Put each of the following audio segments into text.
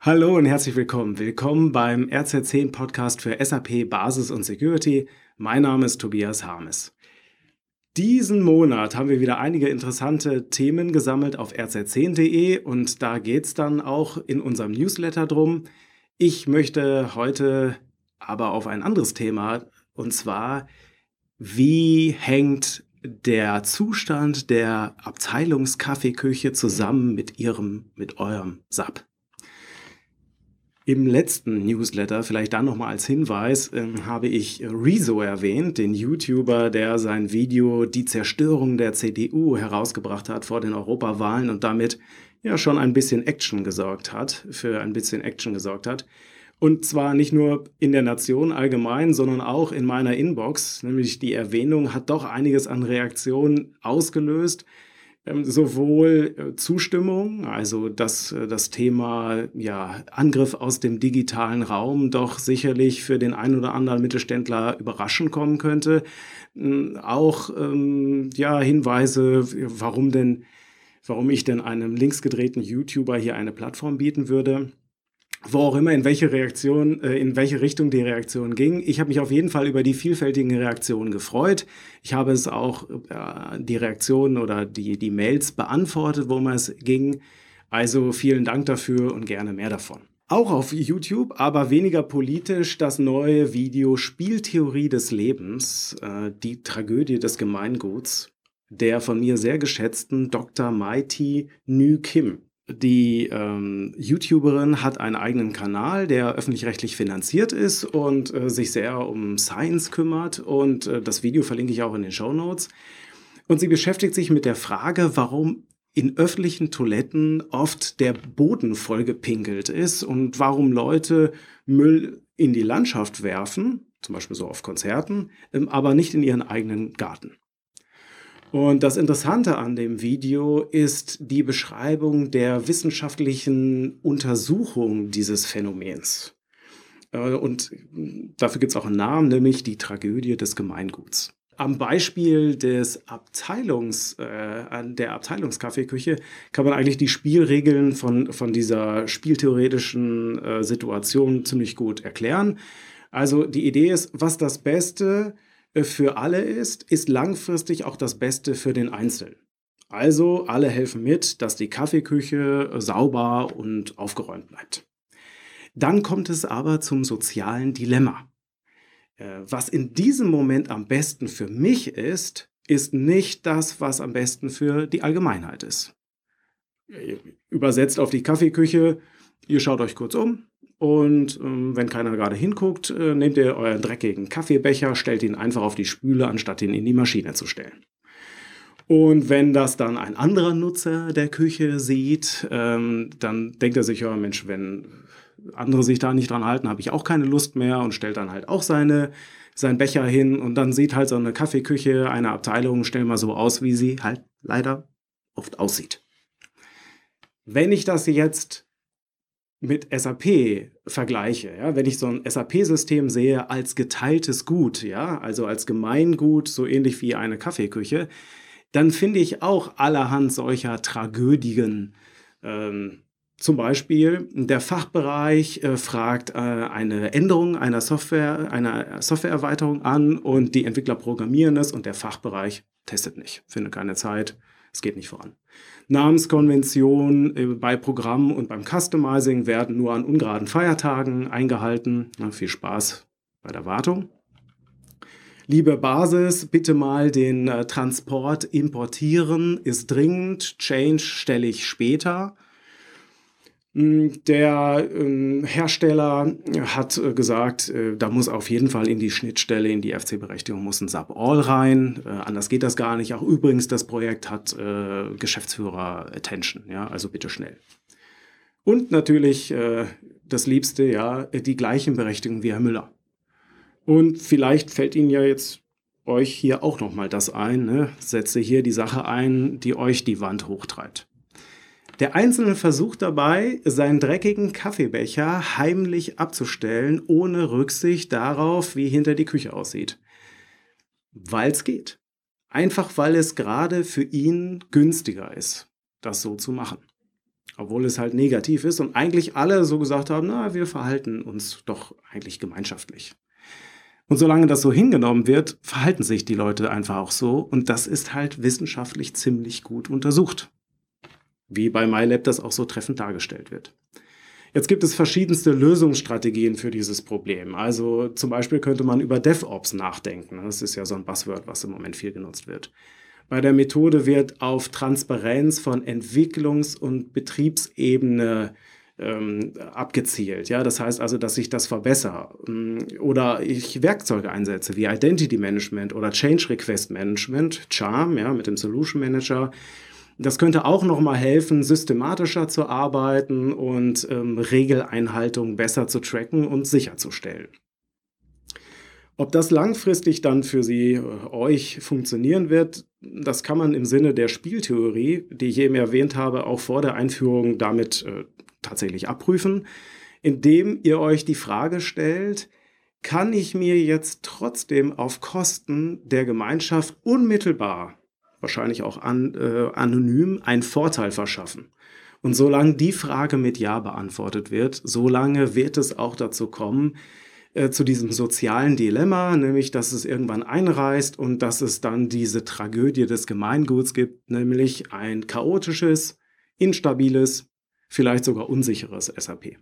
Hallo und herzlich willkommen. Willkommen beim RZ10 Podcast für SAP Basis und Security. Mein Name ist Tobias Harmes. Diesen Monat haben wir wieder einige interessante Themen gesammelt auf rz10.de und da geht es dann auch in unserem Newsletter drum. Ich möchte heute aber auf ein anderes Thema und zwar, wie hängt der Zustand der Abteilungskaffeeküche zusammen mit ihrem, mit eurem SAP? Im letzten Newsletter, vielleicht dann nochmal als Hinweis, äh, habe ich Rezo erwähnt, den YouTuber, der sein Video Die Zerstörung der CDU herausgebracht hat vor den Europawahlen und damit ja schon ein bisschen Action gesorgt hat, für ein bisschen Action gesorgt hat. Und zwar nicht nur in der Nation allgemein, sondern auch in meiner Inbox. Nämlich die Erwähnung hat doch einiges an Reaktionen ausgelöst. Ähm, sowohl äh, Zustimmung, also dass äh, das Thema ja, Angriff aus dem digitalen Raum doch sicherlich für den einen oder anderen Mittelständler überraschend kommen könnte, auch ähm, ja, Hinweise, warum denn, warum ich denn einem linksgedrehten YouTuber hier eine Plattform bieten würde wo auch immer, in welche Reaktion, äh, in welche Richtung die Reaktion ging. Ich habe mich auf jeden Fall über die vielfältigen Reaktionen gefreut. Ich habe es auch äh, die Reaktionen oder die, die Mails beantwortet, worum es ging. Also vielen Dank dafür und gerne mehr davon. Auch auf YouTube, aber weniger politisch, das neue Video Spieltheorie des Lebens, äh, die Tragödie des Gemeinguts, der von mir sehr geschätzten Dr. Mighty Nü Kim. Die ähm, YouTuberin hat einen eigenen Kanal, der öffentlich-rechtlich finanziert ist und äh, sich sehr um Science kümmert. Und äh, das Video verlinke ich auch in den Show Notes. Und sie beschäftigt sich mit der Frage, warum in öffentlichen Toiletten oft der Boden vollgepinkelt ist und warum Leute Müll in die Landschaft werfen, zum Beispiel so auf Konzerten, ähm, aber nicht in ihren eigenen Garten. Und das Interessante an dem Video ist die Beschreibung der wissenschaftlichen Untersuchung dieses Phänomens. Äh, und dafür gibt es auch einen Namen, nämlich die Tragödie des Gemeinguts. Am Beispiel des Abteilungs, äh, der Abteilungskaffeeküche kann man eigentlich die Spielregeln von, von dieser spieltheoretischen äh, Situation ziemlich gut erklären. Also die Idee ist, was das Beste äh, für alle ist, ist langfristig auch das Beste für den Einzelnen. Also alle helfen mit, dass die Kaffeeküche äh, sauber und aufgeräumt bleibt. Dann kommt es aber zum sozialen Dilemma. Äh, was in diesem Moment am besten für mich ist, ist nicht das, was am besten für die Allgemeinheit ist. Übersetzt auf die Kaffeeküche, ihr schaut euch kurz um, und ähm, wenn keiner gerade hinguckt, äh, nehmt ihr euren dreckigen Kaffeebecher, stellt ihn einfach auf die Spüle, anstatt ihn in die Maschine zu stellen. Und wenn das dann ein anderer Nutzer der Küche sieht, ähm, dann denkt er sich, ja Mensch, wenn andere sich da nicht dran halten, habe ich auch keine Lust mehr und stellt dann halt auch seine, seinen Becher hin und dann sieht halt so eine Kaffeeküche, eine Abteilung, stell mal so aus, wie sie halt leider oft aussieht. Wenn ich das jetzt mit SAP vergleiche, ja, wenn ich so ein SAP-System sehe als geteiltes Gut, ja, also als Gemeingut, so ähnlich wie eine Kaffeeküche, dann finde ich auch allerhand solcher Tragödien. Ähm, zum Beispiel der Fachbereich äh, fragt äh, eine Änderung einer Software, einer Softwareerweiterung an und die Entwickler programmieren es und der Fachbereich testet nicht, findet keine Zeit, es geht nicht voran. Namenskonventionen äh, bei Programmen und beim Customizing werden nur an ungeraden Feiertagen eingehalten. Na, viel Spaß bei der Wartung. Liebe Basis, bitte mal den äh, Transport importieren, ist dringend. Change stelle ich später. Hm, der äh, Hersteller hat äh, gesagt, äh, da muss auf jeden Fall in die Schnittstelle, in die FC-Berechtigung muss ein SAP All rein. Äh, anders geht das gar nicht. Auch übrigens, das Projekt hat äh, Geschäftsführer Attention, ja, also bitte schnell. Und natürlich das Liebste, ja, die gleichen Berechtigungen wie Herr Müller. Und vielleicht fällt Ihnen ja jetzt euch hier auch nochmal das ein, ne? setze hier die Sache ein, die euch die Wand hochtreibt. Der Einzelne versucht dabei, seinen dreckigen Kaffeebecher heimlich abzustellen, ohne Rücksicht darauf, wie hinter die Küche aussieht. Weil es geht. Einfach weil es gerade für ihn günstiger ist, das so zu machen. obwohl es halt negativ ist und eigentlich alle so gesagt haben, na, wir verhalten uns doch eigentlich gemeinschaftlich. Und solange das so hingenommen wird, verhalten sich die Leute einfach auch so und das ist halt wissenschaftlich ziemlich gut untersucht. Wie bei MyLab das auch so treffend dargestellt wird. Jetzt gibt es verschiedenste Lösungsstrategien für dieses Problem. Also zum Beispiel könnte man über DevOps nachdenken. Das ist ja so ein Buzzword, was im Moment viel genutzt wird. Bei der Methode wird auf Transparenz von Entwicklungs- und Betriebsebene ähm, abgezielt. Ja, das heißt also, dass ich das verbessere mm, oder ich Werkzeuge einsetze wie Identity Management oder Change Request Management, Charm, ja, mit dem Solution Manager. Das könnte auch nochmal helfen, systematischer zu arbeiten und ähm, Regeleinhaltung besser zu tracken und sicherzustellen. Ob das langfristig dann für Sie, äh, euch funktionieren wird, das kann man im Sinne der Spieltheorie, die ich eben erwähnt habe, auch vor der Einführung damit äh, tatsächlich abprüfen, indem ihr euch die Frage stellt, kann ich mir jetzt trotzdem auf Kosten der Gemeinschaft unmittelbar, wahrscheinlich auch an, äh, anonym, einen Vorteil verschaffen? Und solange die Frage mit Ja beantwortet wird, solange wird es auch dazu kommen, äh, zu diesem sozialen Dilemma, nämlich dass es irgendwann einreißt und dass es dann diese Tragödie des Gemeinguts gibt, nämlich ein chaotisches, instabiles, vielleicht sogar unsicheres SAP.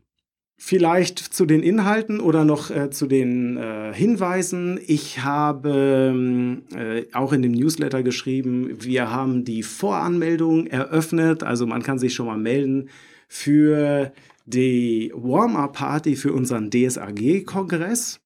Vielleicht zu den Inhalten oder noch äh, zu den äh, Hinweisen. Ich habe ähm, äh, auch in dem Newsletter geschrieben, wir haben die Voranmeldung eröffnet. Also man kann sich schon mal melden für die Warm-Up-Party für unseren DSAG-Kongress.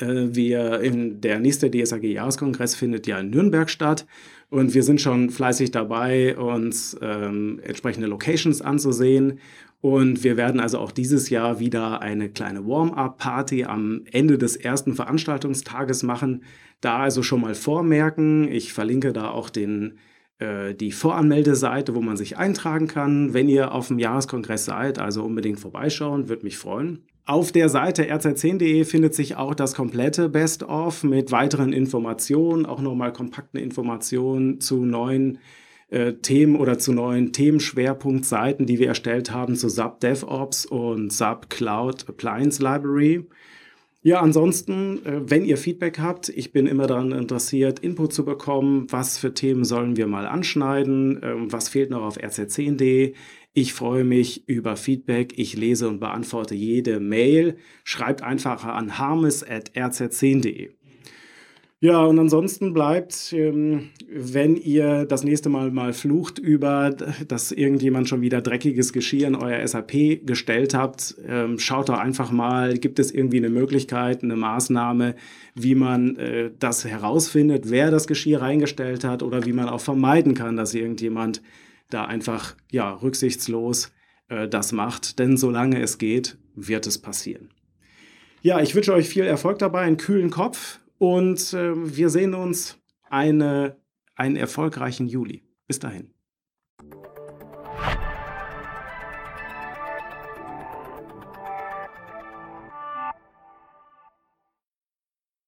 Äh, wir in der nächste DSAG-Jahreskongress findet ja in Nürnberg statt und wir sind schon fleißig dabei, uns ähm, entsprechende Locations anzusehen. Und wir werden also auch dieses Jahr wieder eine kleine Warm-up-Party am Ende des ersten Veranstaltungstages machen. Da also schon mal vormerken. Ich verlinke da auch den äh, die Voranmeldeseite, wo man sich eintragen kann. Wenn ihr auf dem Jahreskongress seid, also unbedingt vorbeischauen, würde mich freuen. Auf der Seite rz10.de findet sich auch das komplette Best-of mit weiteren Informationen, auch nochmal kompakten Informationen zu neuen äh, Themen oder zu neuen Themenschwerpunktseiten, die wir erstellt haben zu SAP DevOps und SAP Cloud Appliance Library. Ja, ansonsten, äh, wenn ihr Feedback habt, ich bin immer daran interessiert, Input zu bekommen. Was für Themen sollen wir mal anschneiden? Ähm, was fehlt noch auf rz10.de? Ich freue mich über Feedback. Ich lese und beantworte jede Mail. Schreibt einfach an harmes.rz10.de. Ja, und ansonsten bleibt, ähm, wenn ihr das nächste Mal mal flucht über, dass irgendjemand schon wieder dreckiges Geschirr in euer SAP gestellt habt, ähm, schaut doch einfach mal, gibt es irgendwie eine Möglichkeit, eine Maßnahme, wie man äh, das herausfindet, wer das Geschirr reingestellt hat oder wie man auch vermeiden kann, dass irgendjemand da einfach ja rücksichtslos äh, das macht. Denn solange es geht, wird es passieren. Ja, ich wünsche euch viel Erfolg dabei, einen kühlen Kopf und äh, wir sehen uns eine, einen erfolgreichen Juli. Bis dahin.